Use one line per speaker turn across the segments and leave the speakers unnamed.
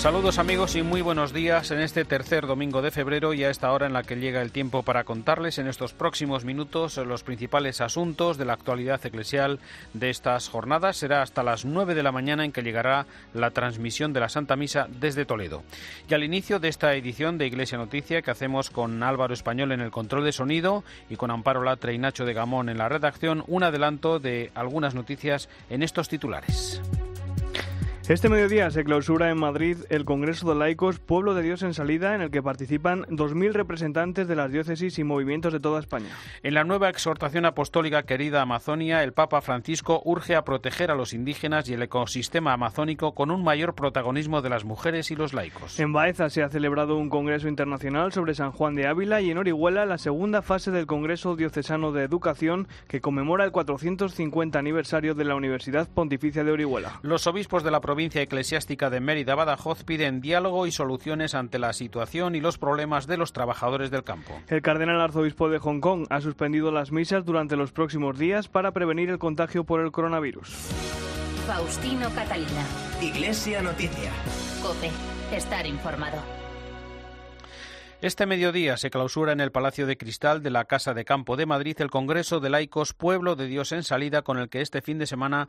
Saludos amigos y muy buenos días en este tercer domingo de febrero y a esta hora en la que llega el tiempo para contarles en estos próximos minutos los principales asuntos de la actualidad eclesial de estas jornadas. Será hasta las 9 de la mañana en que llegará la transmisión de la Santa Misa desde Toledo. Y al inicio de esta edición de Iglesia Noticia que hacemos con Álvaro Español en el control de sonido y con Amparo Latre y Nacho de Gamón en la redacción, un adelanto de algunas noticias en estos titulares.
Este mediodía se clausura en Madrid el Congreso de Laicos Pueblo de Dios en Salida, en el que participan 2.000 representantes de las diócesis y movimientos de toda España.
En la nueva exhortación apostólica Querida Amazonia, el Papa Francisco urge a proteger a los indígenas y el ecosistema amazónico con un mayor protagonismo de las mujeres y los laicos.
En Baeza se ha celebrado un Congreso Internacional sobre San Juan de Ávila y en Orihuela la segunda fase del Congreso Diocesano de Educación que conmemora el 450 aniversario de la Universidad Pontificia de Orihuela.
Los obispos de la provincia provincia eclesiástica de Mérida Badajoz piden diálogo y soluciones ante la situación y los problemas de los trabajadores del campo.
El cardenal arzobispo de Hong Kong ha suspendido las misas durante los próximos días para prevenir el contagio por el coronavirus.
Faustino Catalina.
Iglesia Noticia.
Cope, estar informado.
Este mediodía se clausura en el Palacio de Cristal de la Casa de Campo de Madrid el Congreso de Laicos Pueblo de Dios en Salida con el que este fin de semana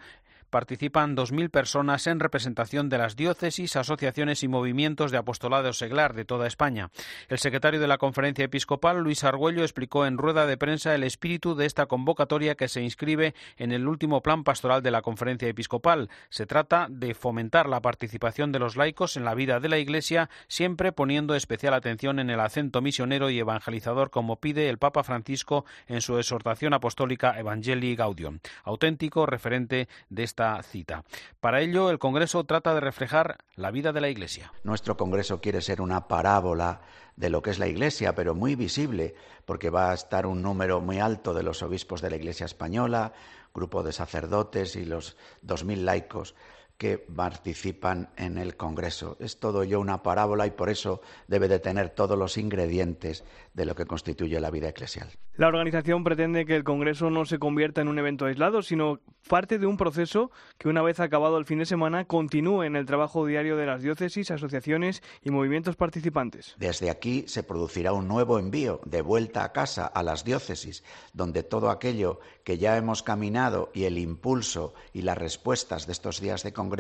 participan 2.000 personas en representación de las diócesis, asociaciones y movimientos de apostolado seglar de toda España. El secretario de la Conferencia Episcopal, Luis Argüello, explicó en rueda de prensa el espíritu de esta convocatoria que se inscribe en el último plan pastoral de la Conferencia Episcopal. Se trata de fomentar la participación de los laicos en la vida de la Iglesia, siempre poniendo especial atención en el acento misionero y evangelizador como pide el Papa Francisco en su exhortación apostólica Evangelii Gaudium, auténtico referente de esta cita. Para ello, el Congreso trata de reflejar la vida de la Iglesia.
Nuestro Congreso quiere ser una parábola de lo que es la Iglesia, pero muy visible, porque va a estar un número muy alto de los obispos de la Iglesia española, grupo de sacerdotes y los dos mil laicos que participan en el Congreso. Es todo ello una parábola y por eso debe de tener todos los ingredientes de lo que constituye la vida eclesial.
La organización pretende que el Congreso no se convierta en un evento aislado, sino parte de un proceso que una vez acabado el fin de semana continúe en el trabajo diario de las diócesis, asociaciones y movimientos participantes.
Desde aquí se producirá un nuevo envío de vuelta a casa a las diócesis, donde todo aquello que ya hemos caminado y el impulso y las respuestas de estos días de Congreso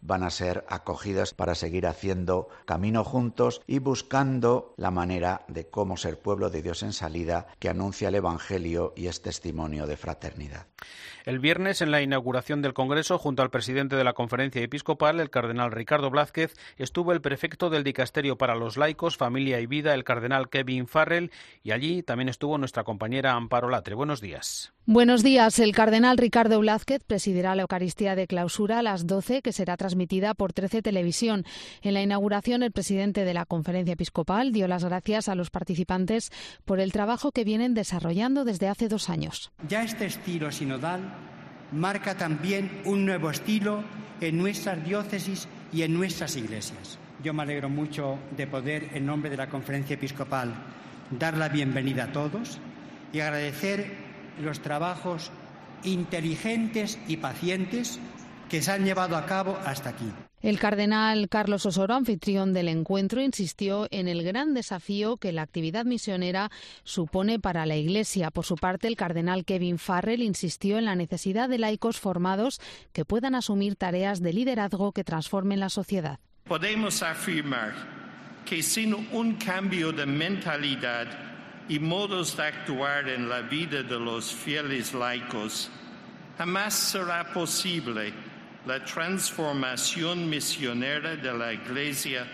van a ser acogidas para seguir haciendo camino juntos y buscando la manera de cómo ser pueblo de Dios en salida que anuncia el Evangelio y es testimonio de fraternidad.
El viernes, en la inauguración del Congreso, junto al presidente de la Conferencia Episcopal, el cardenal Ricardo Blázquez, estuvo el prefecto del Dicasterio para los Laicos, Familia y Vida, el cardenal Kevin Farrell, y allí también estuvo nuestra compañera Amparo Latre. Buenos días.
Buenos días. El cardenal Ricardo Blázquez presidirá la Eucaristía de clausura a las 12, que será transmitida por 13 Televisión. En la inauguración, el presidente de la Conferencia Episcopal dio las gracias a los participantes por el trabajo que vienen desarrollando desde hace dos años.
Ya este estilo sinodal marca también un nuevo estilo en nuestras diócesis y en nuestras iglesias. Yo me alegro mucho de poder, en nombre de la Conferencia Episcopal, dar la bienvenida a todos y agradecer los trabajos inteligentes y pacientes que se han llevado a cabo hasta aquí.
El cardenal Carlos Osoro, anfitrión del encuentro, insistió en el gran desafío que la actividad misionera supone para la Iglesia. Por su parte, el cardenal Kevin Farrell insistió en la necesidad de laicos formados que puedan asumir tareas de liderazgo que transformen la sociedad.
Podemos afirmar que sin un cambio de mentalidad y modos de actuar en la vida de los fieles laicos, jamás será posible la transformación misionera de la Iglesia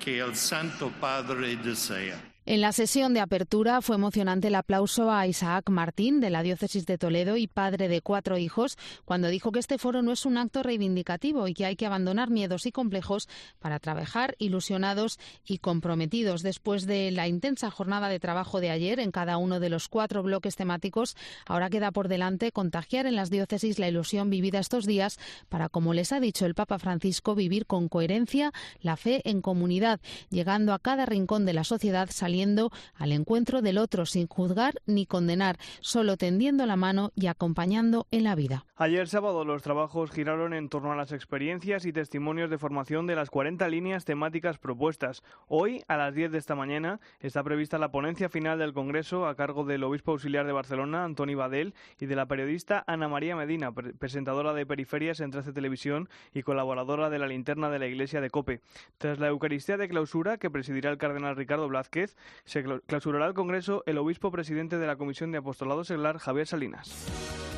que el Santo Padre desea.
En la sesión de apertura fue emocionante el aplauso a Isaac Martín de la diócesis de Toledo y padre de cuatro hijos cuando dijo que este foro no es un acto reivindicativo y que hay que abandonar miedos y complejos para trabajar ilusionados y comprometidos. Después de la intensa jornada de trabajo de ayer en cada uno de los cuatro bloques temáticos, ahora queda por delante contagiar en las diócesis la ilusión vivida estos días para, como les ha dicho el Papa Francisco, vivir con coherencia la fe en comunidad, llegando a cada rincón de la sociedad saliendo al encuentro del otro sin juzgar ni condenar, solo tendiendo la mano y acompañando en la vida.
Ayer sábado los trabajos giraron en torno a las experiencias y testimonios de formación de las 40 líneas temáticas propuestas. Hoy, a las 10 de esta mañana, está prevista la ponencia final del Congreso a cargo del obispo auxiliar de Barcelona, Antoni Badel, y de la periodista Ana María Medina, presentadora de Periferias en 13 Televisión y colaboradora de la linterna de la Iglesia de Cope. Tras la Eucaristía de clausura que presidirá el cardenal Ricardo Blázquez, se clausurará el Congreso el obispo presidente de la Comisión de Apostolado Seglar, Javier Salinas.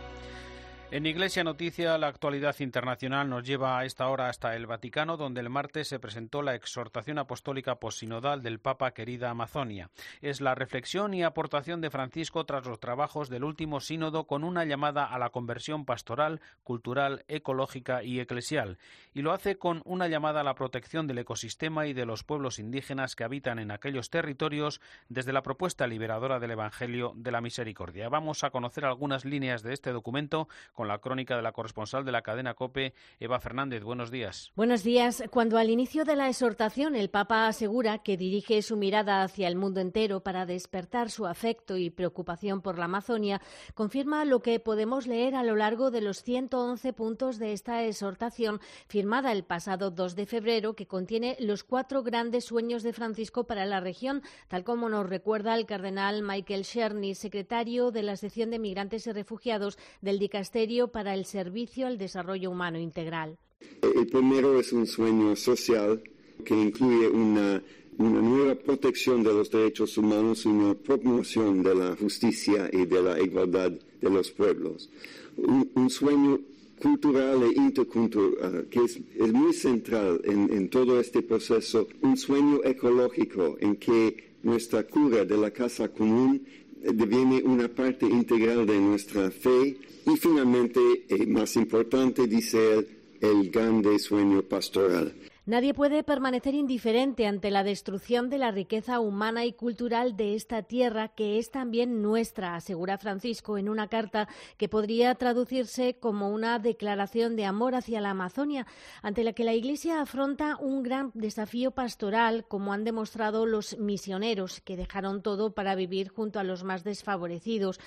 En Iglesia Noticia, la actualidad internacional nos lleva a esta hora hasta el Vaticano, donde el martes se presentó la exhortación apostólica posinodal del Papa Querida Amazonia. Es la reflexión y aportación de Francisco tras los trabajos del último sínodo con una llamada a la conversión pastoral, cultural, ecológica y eclesial. Y lo hace con una llamada a la protección del ecosistema y de los pueblos indígenas que habitan en aquellos territorios desde la propuesta liberadora del Evangelio de la Misericordia. Vamos a conocer algunas líneas de este documento la crónica de la corresponsal de la cadena COPE, Eva Fernández. Buenos días.
Buenos días. Cuando al inicio de la exhortación el Papa asegura que dirige su mirada hacia el mundo entero para despertar su afecto y preocupación por la Amazonia, confirma lo que podemos leer a lo largo de los 111 puntos de esta exhortación firmada el pasado 2 de febrero, que contiene los cuatro grandes sueños de Francisco para la región, tal como nos recuerda el cardenal Michael Cherny, secretario de la sección de migrantes y refugiados del dicasterio para el servicio al desarrollo humano integral.
El primero es un sueño social que incluye una, nueva protección de los derechos humanos y una promoción de la justicia y de la igualdad de los pueblos. Un, sueño cultural e intercultural que es, muy central en, en, todo este proceso, un sueño ecológico en que nuestra cura de la casa común deviene una parte integral de nuestra fe y finalmente, eh, más importante, dice él, el grande sueño pastoral.
Nadie puede permanecer indiferente ante la destrucción de la riqueza humana y cultural de esta tierra, que es también nuestra, asegura Francisco en una carta que podría traducirse como una declaración de amor hacia la Amazonia, ante la que la Iglesia afronta un gran desafío pastoral, como han demostrado los misioneros, que dejaron todo para vivir junto a los más desfavorecidos.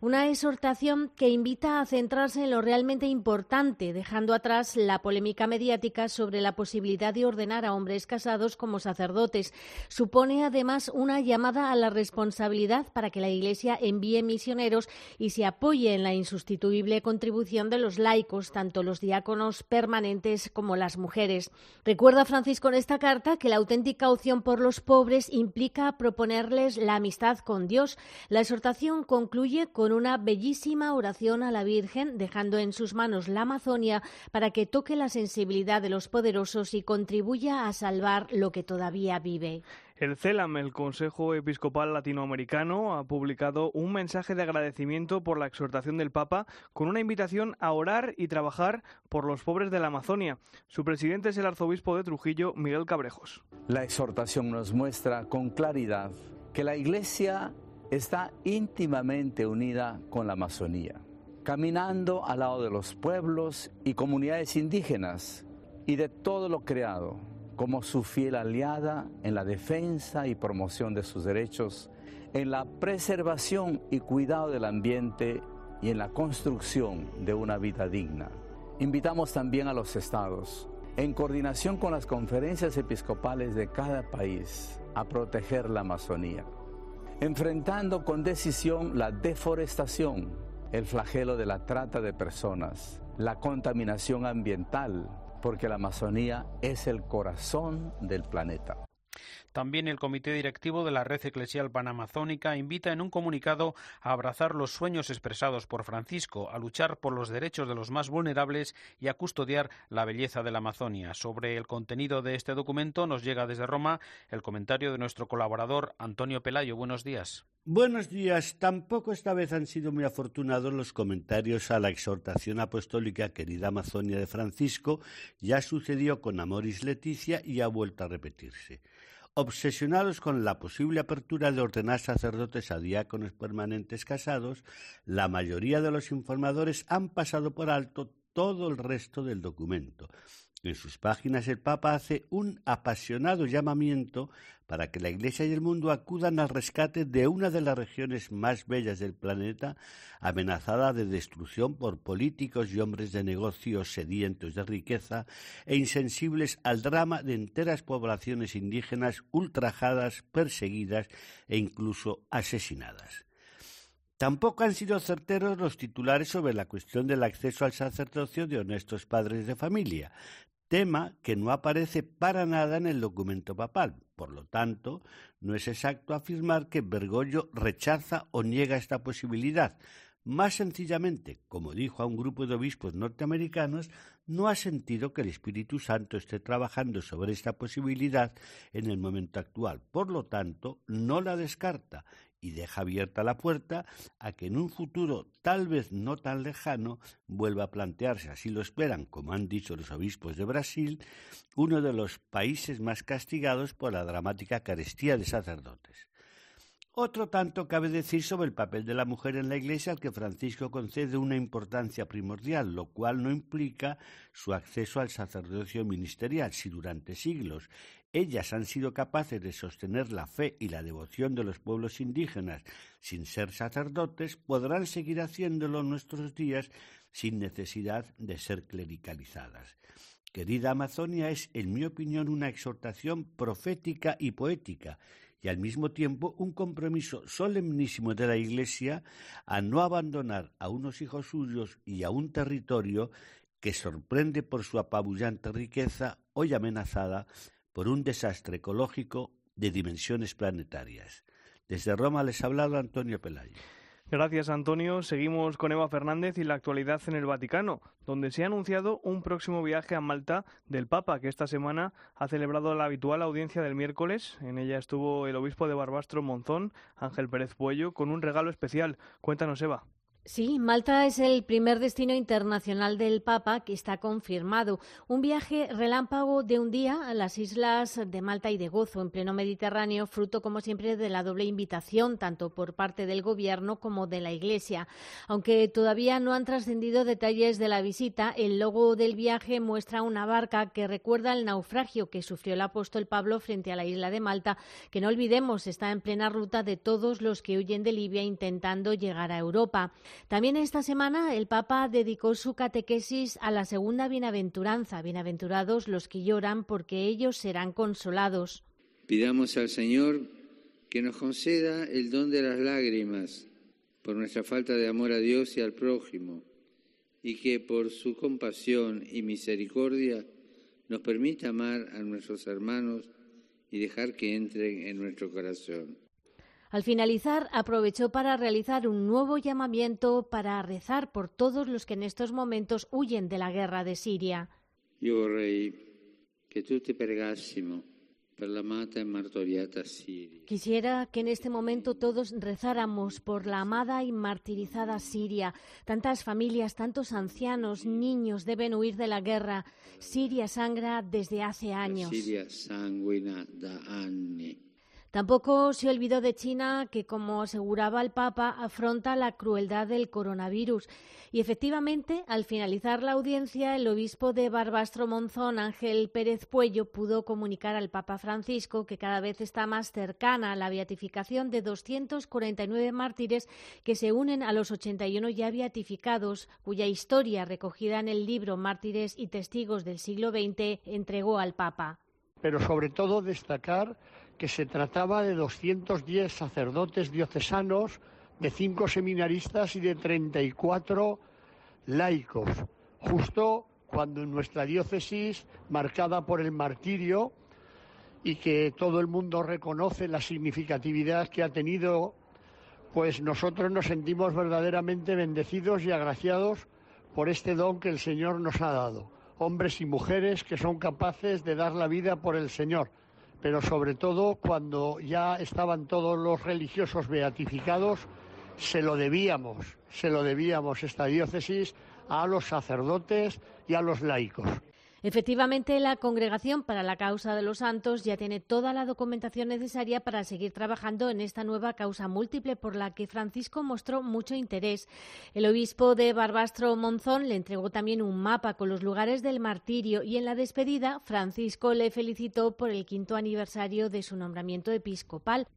Una exhortación que invita a centrarse en lo realmente importante, dejando atrás la polémica mediática sobre la posibilidad de ordenar a hombres casados como sacerdotes. Supone además una llamada a la responsabilidad para que la Iglesia envíe misioneros y se apoye en la insustituible contribución de los laicos, tanto los diáconos permanentes como las mujeres. Recuerda Francisco en esta carta que la auténtica opción por los pobres implica proponerles la amistad con Dios. La exhortación concluye con una bellísima oración a la Virgen, dejando en sus manos la Amazonia para que toque la sensibilidad de los poderosos y contribuya a salvar lo que todavía vive.
El CELAM, el Consejo Episcopal Latinoamericano, ha publicado un mensaje de agradecimiento por la exhortación del Papa con una invitación a orar y trabajar por los pobres de la Amazonia. Su presidente es el arzobispo de Trujillo, Miguel Cabrejos.
La exhortación nos muestra con claridad que la Iglesia está íntimamente unida con la Amazonía, caminando al lado de los pueblos y comunidades indígenas y de todo lo creado como su fiel aliada en la defensa y promoción de sus derechos, en la preservación y cuidado del ambiente y en la construcción de una vida digna. Invitamos también a los estados, en coordinación con las conferencias episcopales de cada país, a proteger la Amazonía enfrentando con decisión la deforestación, el flagelo de la trata de personas, la contaminación ambiental, porque la Amazonía es el corazón del planeta.
También el Comité Directivo de la Red Eclesial Panamazónica invita en un comunicado a abrazar los sueños expresados por Francisco, a luchar por los derechos de los más vulnerables y a custodiar la belleza de la Amazonia. Sobre el contenido de este documento nos llega desde Roma el comentario de nuestro colaborador Antonio Pelayo. Buenos días.
Buenos días. Tampoco esta vez han sido muy afortunados los comentarios a la exhortación apostólica Querida Amazonia de Francisco. Ya sucedió con Amoris Leticia y ha vuelto a repetirse. Obsesionados con la posible apertura de ordenar sacerdotes a diáconos permanentes casados, la mayoría de los informadores han pasado por alto todo el resto del documento. En sus páginas el Papa hace un apasionado llamamiento para que la Iglesia y el mundo acudan al rescate de una de las regiones más bellas del planeta, amenazada de destrucción por políticos y hombres de negocios sedientos de riqueza e insensibles al drama de enteras poblaciones indígenas ultrajadas, perseguidas e incluso asesinadas. Tampoco han sido certeros los titulares sobre la cuestión del acceso al sacerdocio de honestos padres de familia, tema que no aparece para nada en el documento papal. Por lo tanto, no es exacto afirmar que Bergoglio rechaza o niega esta posibilidad. Más sencillamente, como dijo a un grupo de obispos norteamericanos, no ha sentido que el Espíritu Santo esté trabajando sobre esta posibilidad en el momento actual. Por lo tanto, no la descarta y deja abierta la puerta a que en un futuro tal vez no tan lejano vuelva a plantearse, así lo esperan, como han dicho los obispos de Brasil, uno de los países más castigados por la dramática carestía de sacerdotes. Otro tanto cabe decir sobre el papel de la mujer en la Iglesia al que Francisco concede una importancia primordial, lo cual no implica su acceso al sacerdocio ministerial. Si durante siglos ellas han sido capaces de sostener la fe y la devoción de los pueblos indígenas sin ser sacerdotes, podrán seguir haciéndolo en nuestros días sin necesidad de ser clericalizadas. Querida Amazonia es, en mi opinión, una exhortación profética y poética y al mismo tiempo un compromiso solemnísimo de la Iglesia a no abandonar a unos hijos suyos y a un territorio que sorprende por su apabullante riqueza, hoy amenazada por un desastre ecológico de dimensiones planetarias. Desde Roma les ha hablado Antonio Pelayo.
Gracias, Antonio. Seguimos con Eva Fernández y la actualidad en el Vaticano, donde se ha anunciado un próximo viaje a Malta del Papa, que esta semana ha celebrado la habitual audiencia del miércoles. En ella estuvo el obispo de Barbastro Monzón, Ángel Pérez Puello, con un regalo especial. Cuéntanos, Eva.
Sí, Malta es el primer destino internacional del Papa que está confirmado. Un viaje relámpago de un día a las islas de Malta y de Gozo, en pleno Mediterráneo, fruto, como siempre, de la doble invitación, tanto por parte del Gobierno como de la Iglesia. Aunque todavía no han trascendido detalles de la visita, el logo del viaje muestra una barca que recuerda el naufragio que sufrió el apóstol Pablo frente a la isla de Malta, que no olvidemos está en plena ruta de todos los que huyen de Libia intentando llegar a Europa. También esta semana el Papa dedicó su catequesis a la segunda bienaventuranza. Bienaventurados los que lloran porque ellos serán consolados.
Pidamos al Señor que nos conceda el don de las lágrimas por nuestra falta de amor a Dios y al prójimo, y que por su compasión y misericordia nos permita amar a nuestros hermanos y dejar que entren en nuestro corazón.
Al finalizar, aprovechó para realizar un nuevo llamamiento para rezar por todos los que en estos momentos huyen de la guerra de Siria.
Yo vorrei que tutti pregassimo e.
Quisiera que en este momento todos rezáramos por la amada y martirizada Siria. Tantas familias, tantos ancianos, niños deben huir de la guerra. Siria sangra desde hace años.
Siria sanguina da anni.
Tampoco se olvidó de China, que, como aseguraba el Papa, afronta la crueldad del coronavirus. Y efectivamente, al finalizar la audiencia, el obispo de Barbastro Monzón, Ángel Pérez Puello, pudo comunicar al Papa Francisco que cada vez está más cercana la beatificación de 249 mártires que se unen a los 81 ya beatificados, cuya historia, recogida en el libro Mártires y Testigos del siglo XX, entregó al Papa.
Pero sobre todo destacar que se trataba de 210 sacerdotes diocesanos, de cinco seminaristas y de 34 laicos, justo cuando en nuestra diócesis, marcada por el martirio y que todo el mundo reconoce la significatividad que ha tenido, pues nosotros nos sentimos verdaderamente bendecidos y agraciados por este don que el Señor nos ha dado. Hombres y mujeres que son capaces de dar la vida por el Señor pero sobre todo cuando ya estaban todos los religiosos beatificados, se lo debíamos, se lo debíamos esta diócesis a los sacerdotes y a los laicos.
Efectivamente, la Congregación para la Causa de los Santos ya tiene toda la documentación necesaria para seguir trabajando en esta nueva causa múltiple por la que Francisco mostró mucho interés. El obispo de Barbastro Monzón le entregó también un mapa con los lugares del martirio y en la despedida Francisco le felicitó por el quinto aniversario de su nombramiento episcopal.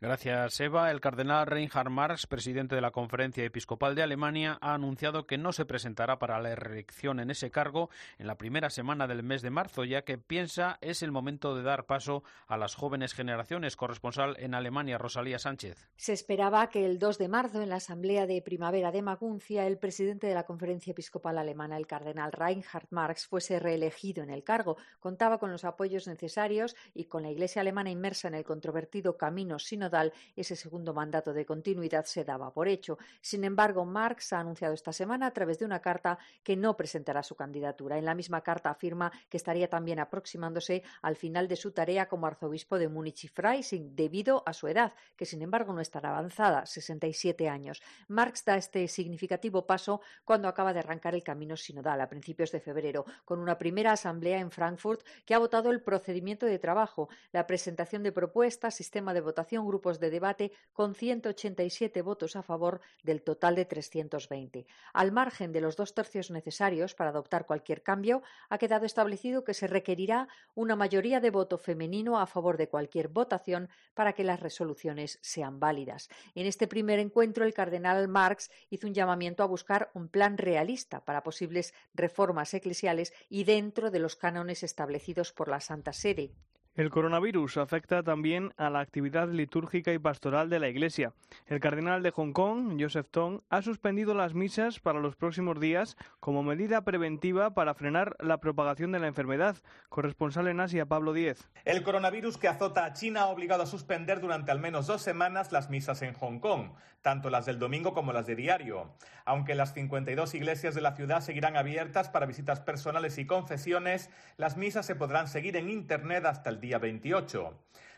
Gracias, Eva. El cardenal Reinhard Marx, presidente de la Conferencia Episcopal de Alemania, ha anunciado que no se presentará para la reelección en ese cargo en la primera semana del mes de marzo, ya que piensa es el momento de dar paso a las jóvenes generaciones. Corresponsal en Alemania, Rosalía Sánchez.
Se esperaba que el 2 de marzo, en la Asamblea de Primavera de Maguncia, el presidente de la Conferencia Episcopal Alemana, el cardenal Reinhard Marx, fuese reelegido en el cargo. Contaba con los apoyos necesarios y con la Iglesia alemana inmersa en el controvertido camino sinodal, ese segundo mandato de continuidad se daba por hecho. Sin embargo, Marx ha anunciado esta semana a través de una carta que no presentará su candidatura. En la misma carta afirma que estaría también aproximándose al final de su tarea como arzobispo de Múnich y Freising, debido a su edad, que sin embargo no es tan avanzada, 67 años. Marx da este significativo paso cuando acaba de arrancar el camino sinodal a principios de febrero, con una primera asamblea en Frankfurt que ha votado el procedimiento de trabajo, la presentación de propuestas, sistema de votación, grupos de debate, con 187 votos a favor del total de 320. Al margen de los dos tercios necesarios para adoptar cualquier cambio, ha quedado establecido que se requerirá una mayoría de voto femenino a favor de cualquier votación para que las resoluciones sean válidas. En este primer encuentro, el cardenal Marx hizo un llamamiento a buscar un plan realista para posibles reformas eclesiales y dentro de los cánones establecidos por la Santa Sede.
El coronavirus afecta también a la actividad litúrgica y pastoral de la Iglesia. El cardenal de Hong Kong, Joseph Tong, ha suspendido las misas para los próximos días como medida preventiva para frenar la propagación de la enfermedad. Corresponsal en Asia, Pablo Díez.
El coronavirus que azota a China ha obligado a suspender durante al menos dos semanas las misas en Hong Kong, tanto las del domingo como las de diario. Aunque las 52 iglesias de la ciudad seguirán abiertas para visitas personales y confesiones, las misas se podrán seguir en Internet hasta el día 28.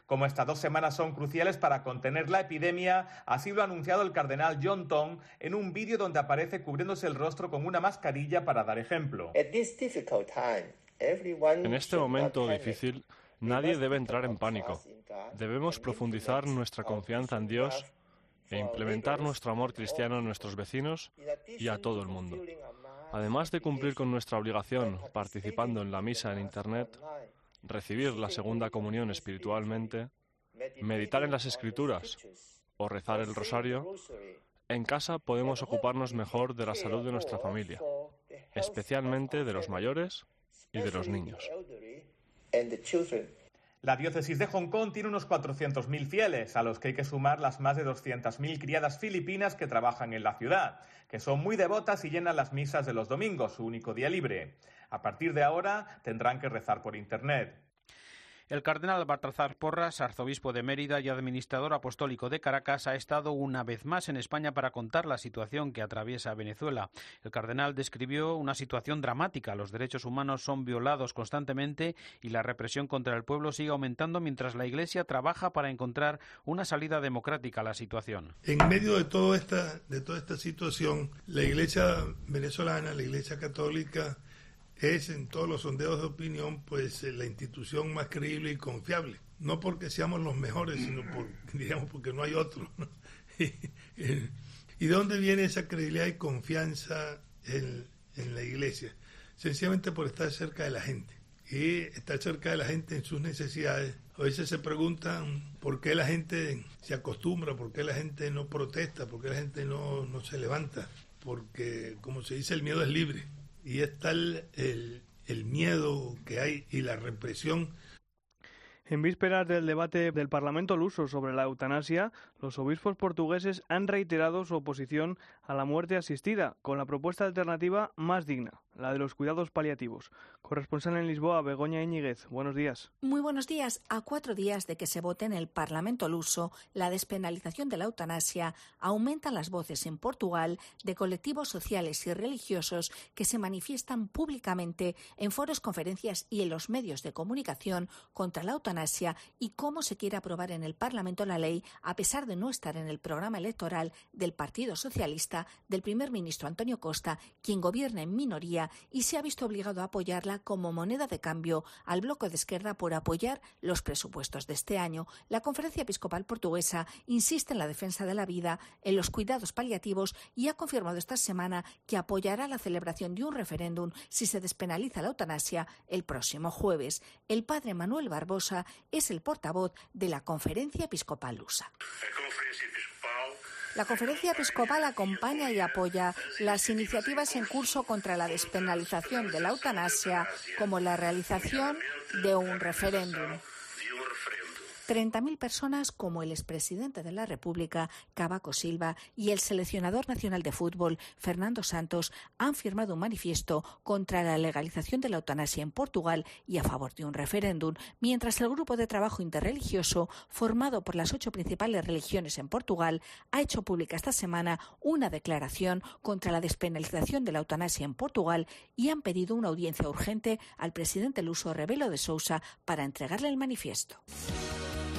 Como estas dos semanas son cruciales para contener la epidemia, así lo ha anunciado el cardenal John Tong en un vídeo donde aparece cubriéndose el rostro con una mascarilla para dar ejemplo.
En este momento difícil, nadie debe entrar en pánico. Debemos profundizar nuestra confianza en Dios e implementar nuestro amor cristiano a nuestros vecinos y a todo el mundo. Además de cumplir con nuestra obligación participando en la misa en Internet, recibir la segunda comunión espiritualmente, meditar en las escrituras o rezar el rosario, en casa podemos ocuparnos mejor de la salud de nuestra familia, especialmente de los mayores y de los niños.
La diócesis de Hong Kong tiene unos 400.000 fieles, a los que hay que sumar las más de 200.000 criadas filipinas que trabajan en la ciudad, que son muy devotas y llenan las misas de los domingos, su único día libre. A partir de ahora tendrán que rezar por Internet.
El cardenal Baltazar Porras, arzobispo de Mérida y administrador apostólico de Caracas, ha estado una vez más en España para contar la situación que atraviesa Venezuela. El cardenal describió una situación dramática. Los derechos humanos son violados constantemente y la represión contra el pueblo sigue aumentando mientras la Iglesia trabaja para encontrar una salida democrática a la situación.
En medio de, toda esta, de toda esta situación, la Iglesia venezolana, la Iglesia católica, es en todos los sondeos de opinión pues eh, la institución más creíble y confiable. No porque seamos los mejores, sino por, digamos porque no hay otro. ¿Y de dónde viene esa credibilidad y confianza en, en la iglesia? Sencillamente por estar cerca de la gente. Y estar cerca de la gente en sus necesidades. A veces se preguntan por qué la gente se acostumbra, por qué la gente no protesta, por qué la gente no, no se levanta. Porque, como se dice, el miedo es libre y es tal el, el miedo que hay y la represión.
En vísperas del debate del Parlamento luso sobre la eutanasia, los obispos portugueses han reiterado su oposición a la muerte asistida, con la propuesta alternativa más digna, la de los cuidados paliativos. Corresponsal en Lisboa, Begoña Iñiguez. Buenos días.
Muy buenos días. A cuatro días de que se vote en el Parlamento luso la despenalización de la eutanasia, aumentan las voces en Portugal de colectivos sociales y religiosos que se manifiestan públicamente en foros, conferencias y en los medios de comunicación contra la eutanasia y cómo se quiere aprobar en el Parlamento la ley a pesar de no estar en el programa electoral del Partido Socialista del primer ministro Antonio Costa, quien gobierna en minoría y se ha visto obligado a apoyarla como moneda de cambio al bloque de izquierda por apoyar los presupuestos de este año. La Conferencia Episcopal Portuguesa insiste en la defensa de la vida, en los cuidados paliativos y ha confirmado esta semana que apoyará la celebración de un referéndum si se despenaliza la eutanasia el próximo jueves. El padre Manuel Barbosa es el portavoz de la Conferencia Episcopal Lusa. La Conferencia Episcopal acompaña y apoya las iniciativas en curso contra la despenalización de la eutanasia, como la realización de un referéndum. 30.000 personas como el expresidente de la República, Cavaco Silva, y el seleccionador nacional de fútbol, Fernando Santos, han firmado un manifiesto contra la legalización de la eutanasia en Portugal y a favor de un referéndum, mientras el grupo de trabajo interreligioso, formado por las ocho principales religiones en Portugal, ha hecho pública esta semana una declaración contra la despenalización de la eutanasia en Portugal y han pedido una audiencia urgente al presidente luso Rebelo de Sousa para entregarle el manifiesto.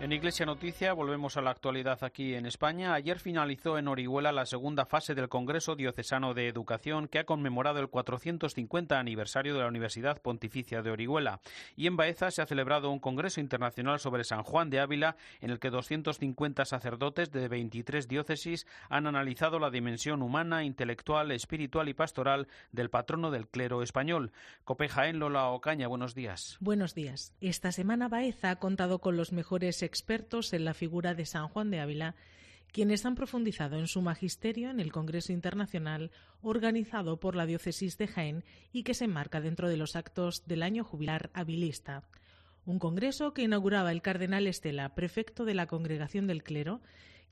En Iglesia Noticia volvemos a la actualidad aquí en España. Ayer finalizó en Orihuela la segunda fase del Congreso Diocesano de Educación que ha conmemorado el 450 aniversario de la Universidad Pontificia de Orihuela. Y en Baeza se ha celebrado un Congreso Internacional sobre San Juan de Ávila en el que 250 sacerdotes de 23 diócesis han analizado la dimensión humana, intelectual, espiritual y pastoral del patrono del clero español. Copeja Lola Ocaña, buenos días.
Buenos días. Esta semana Baeza ha contado con los mejores expertos en la figura de San Juan de Ávila, quienes han profundizado en su magisterio en el Congreso Internacional organizado por la Diócesis de Jaén y que se enmarca dentro de los actos del año jubilar habilista. Un congreso que inauguraba el cardenal Estela, prefecto de la Congregación del Clero,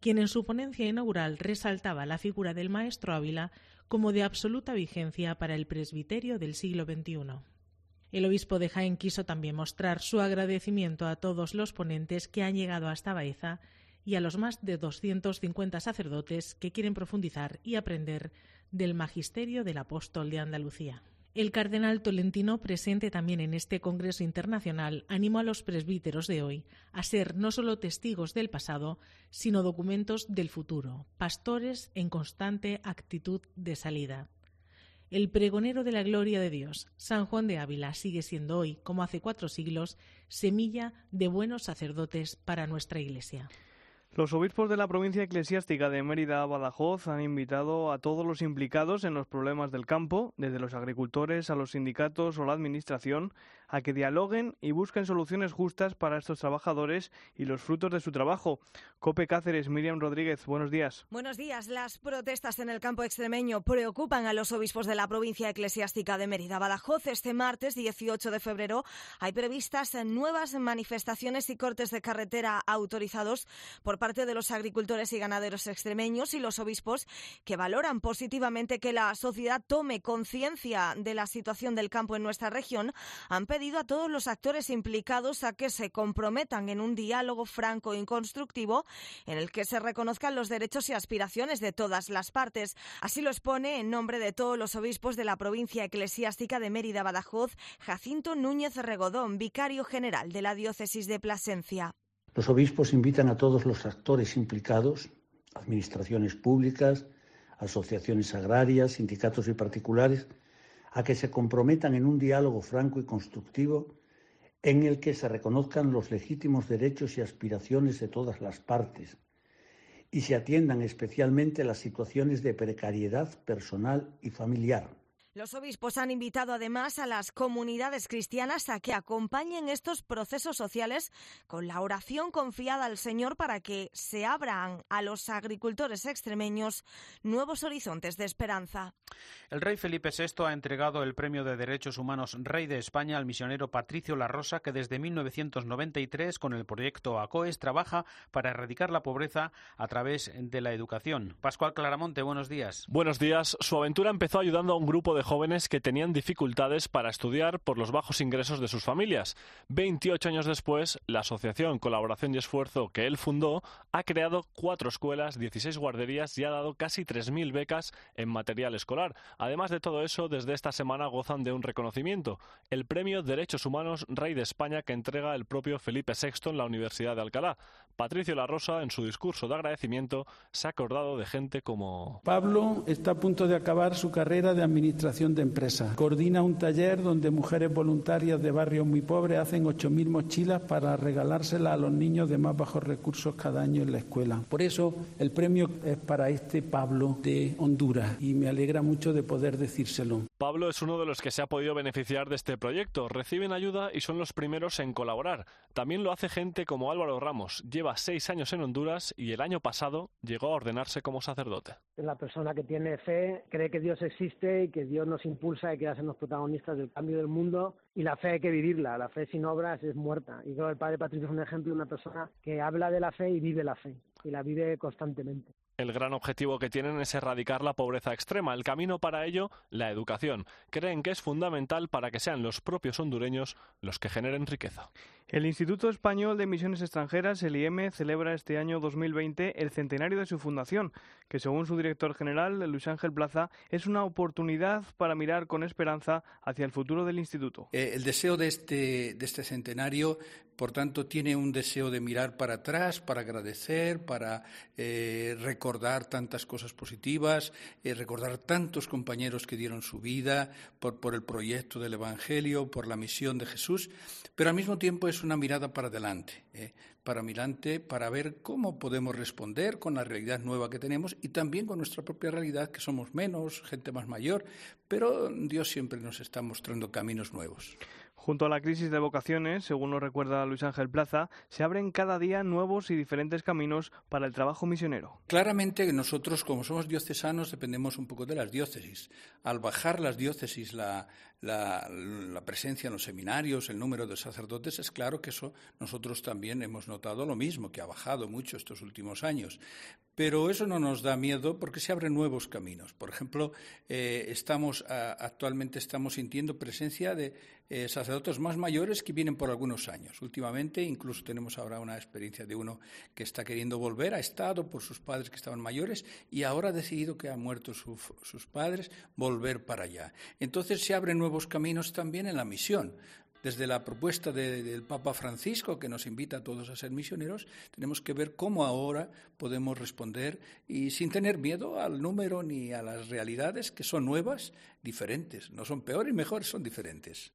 quien en su ponencia inaugural resaltaba la figura del maestro Ávila como de absoluta vigencia para el presbiterio del siglo XXI. El obispo de Jaén quiso también mostrar su agradecimiento a todos los ponentes que han llegado hasta Baeza y a los más de 250 sacerdotes que quieren profundizar y aprender del magisterio del apóstol de Andalucía. El cardenal Tolentino, presente también en este Congreso Internacional, animó a los presbíteros de hoy a ser no solo testigos del pasado, sino documentos del futuro, pastores en constante actitud de salida. El pregonero de la gloria de Dios, San Juan de Ávila, sigue siendo hoy, como hace cuatro siglos, semilla de buenos sacerdotes para nuestra Iglesia.
Los obispos de la provincia eclesiástica de Mérida Badajoz han invitado a todos los implicados en los problemas del campo, desde los agricultores a los sindicatos o la administración, a que dialoguen y busquen soluciones justas para estos trabajadores y los frutos de su trabajo. Cope Cáceres, Miriam Rodríguez, buenos días.
Buenos días. Las protestas en el campo extremeño preocupan a los obispos de la provincia eclesiástica de Mérida Badajoz. Este martes 18 de febrero hay previstas nuevas manifestaciones y cortes de carretera autorizados por parte de los agricultores y ganaderos extremeños y los obispos que valoran positivamente que la sociedad tome conciencia de la situación del campo en nuestra región, pedido a todos los actores implicados a que se comprometan en un diálogo franco y constructivo en el que se reconozcan los derechos y aspiraciones de todas las partes. Así lo expone en nombre de todos los obispos de la provincia eclesiástica de Mérida Badajoz, Jacinto Núñez Regodón, vicario general de la diócesis de Plasencia.
Los obispos invitan a todos los actores implicados, administraciones públicas, asociaciones agrarias, sindicatos y particulares, a que se comprometan en un diálogo franco y constructivo en el que se reconozcan los legítimos derechos y aspiraciones de todas las partes y se atiendan especialmente las situaciones de precariedad personal y familiar
los obispos han invitado además a las comunidades cristianas a que acompañen estos procesos sociales con la oración confiada al Señor para que se abran a los agricultores extremeños nuevos horizontes de esperanza.
El rey Felipe VI ha entregado el Premio de Derechos Humanos Rey de España al misionero Patricio La Rosa, que desde 1993 con el proyecto ACOES trabaja para erradicar la pobreza a través de la educación. Pascual Claramonte, buenos días.
Buenos días. Su aventura empezó ayudando a un grupo de jóvenes que tenían dificultades para estudiar por los bajos ingresos de sus familias. 28 años después, la asociación Colaboración y Esfuerzo que él fundó ha creado cuatro escuelas, 16 guarderías y ha dado casi 3.000 becas en material escolar. Además de todo eso, desde esta semana gozan de un reconocimiento, el Premio Derechos Humanos Rey de España que entrega el propio Felipe VI en la Universidad de Alcalá. Patricio La Rosa, en su discurso de agradecimiento, se ha acordado de gente como...
Pablo está a punto de acabar su carrera de administración de empresa. Coordina un taller donde mujeres voluntarias de barrios muy pobres hacen 8.000 mochilas para regalárselas a los niños de más bajos recursos cada año en la escuela. Por eso el premio es para este Pablo de Honduras y me alegra mucho de poder decírselo.
Pablo es uno de los que se ha podido beneficiar de este proyecto. Reciben ayuda y son los primeros en colaborar. También lo hace gente como Álvaro Ramos. Lleva seis años en Honduras y el año pasado llegó a ordenarse como sacerdote.
La persona que tiene fe cree que Dios existe y que Dios nos impulsa y que los protagonistas del cambio del mundo y la fe hay que vivirla. La fe sin obras es muerta. Y creo que el padre Patricio es un ejemplo de una persona que habla de la fe y vive la fe y la vive constantemente.
El gran objetivo que tienen es erradicar la pobreza extrema. El camino para ello, la educación. Creen que es fundamental para que sean los propios hondureños los que generen riqueza.
El Instituto Español de Misiones Extranjeras, el IEM, celebra este año 2020 el centenario de su fundación, que según su director general, Luis Ángel Plaza, es una oportunidad para mirar con esperanza hacia el futuro del instituto.
Eh, el deseo de este, de este centenario, por tanto, tiene un deseo de mirar para atrás, para agradecer, para eh, recordar tantas cosas positivas, eh, recordar tantos compañeros que dieron su vida por, por el proyecto del Evangelio, por la misión de Jesús, pero al mismo tiempo es una mirada para adelante, para adelante, para ver cómo podemos responder con la realidad nueva que tenemos y también con nuestra propia realidad, que somos menos, gente más mayor, pero Dios siempre nos está mostrando caminos nuevos.
Junto a la crisis de vocaciones, según nos recuerda Luis Ángel Plaza, se abren cada día nuevos y diferentes caminos para el trabajo misionero.
Claramente nosotros, como somos diocesanos, dependemos un poco de las diócesis. Al bajar las diócesis la, la, presencia en los seminarios, el número de sacerdotes, es claro que eso nosotros también hemos notado lo mismo, que ha bajado mucho estos últimos años. Pero eso no nos da miedo porque se abren nuevos caminos. Por ejemplo, eh, actualmente estamos sintiendo presencia de eh, sacerdotes más mayores que vienen por algunos años. Últimamente, incluso tenemos ahora una experiencia de uno que está queriendo volver, ha estado por sus padres que estaban mayores y ahora ha decidido que han muerto sus padres, volver para allá. Entonces se abren nuevos caminos también en la misión desde la propuesta del Papa Francisco, que nos invita a todos a ser misioneros, tenemos que ver cómo ahora podemos responder y sin tener miedo al número ni a las realidades que son nuevas, diferentes. No son peores y mejores, son diferentes.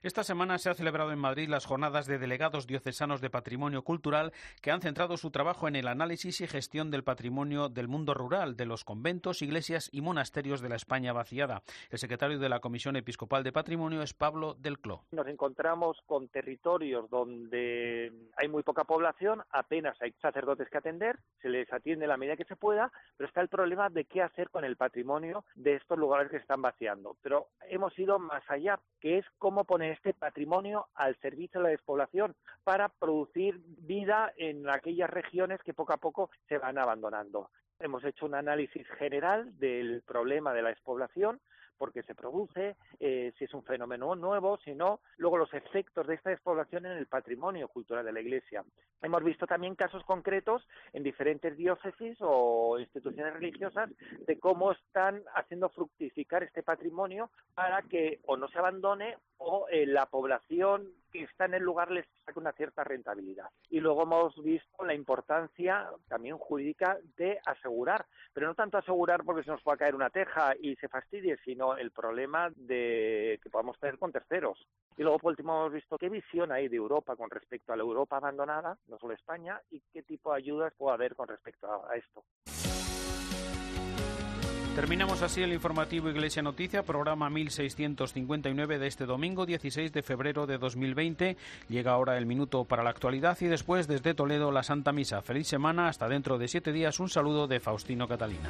Esta semana se ha celebrado en Madrid las jornadas de delegados diocesanos de patrimonio cultural que han centrado su trabajo en el análisis y gestión del patrimonio del mundo rural, de los conventos, iglesias y monasterios de la España vaciada. El secretario de la Comisión Episcopal de Patrimonio es Pablo del Cló.
Nos encontramos con territorios donde hay muy poca población, apenas hay sacerdotes que atender, se les atiende la medida que se pueda, pero está el problema de qué hacer con el patrimonio de estos lugares que se están vaciando. Pero hemos ido más allá, que es cómo poner este patrimonio al servicio de la despoblación para producir vida en aquellas regiones que poco a poco se van abandonando. Hemos hecho un análisis general del problema de la despoblación, por qué se produce, eh, si es un fenómeno nuevo, si no, luego los efectos de esta despoblación en el patrimonio cultural de la Iglesia. Hemos visto también casos concretos en diferentes diócesis o instituciones religiosas de cómo están haciendo fructificar este patrimonio para que o no se abandone o eh, la población que está en el lugar les saque una cierta rentabilidad. Y luego hemos visto la importancia también jurídica de asegurar, pero no tanto asegurar porque se nos pueda caer una teja y se fastidie, sino el problema de que podamos tener con terceros. Y luego por último hemos visto qué visión hay de Europa con respecto a la Europa abandonada, no solo España, y qué tipo de ayudas puede haber con respecto a esto.
Terminamos así el informativo Iglesia Noticia, programa 1659 de este domingo 16 de febrero de 2020. Llega ahora el minuto para la actualidad y después desde Toledo la Santa Misa. Feliz semana, hasta dentro de siete días. Un saludo de Faustino Catalina.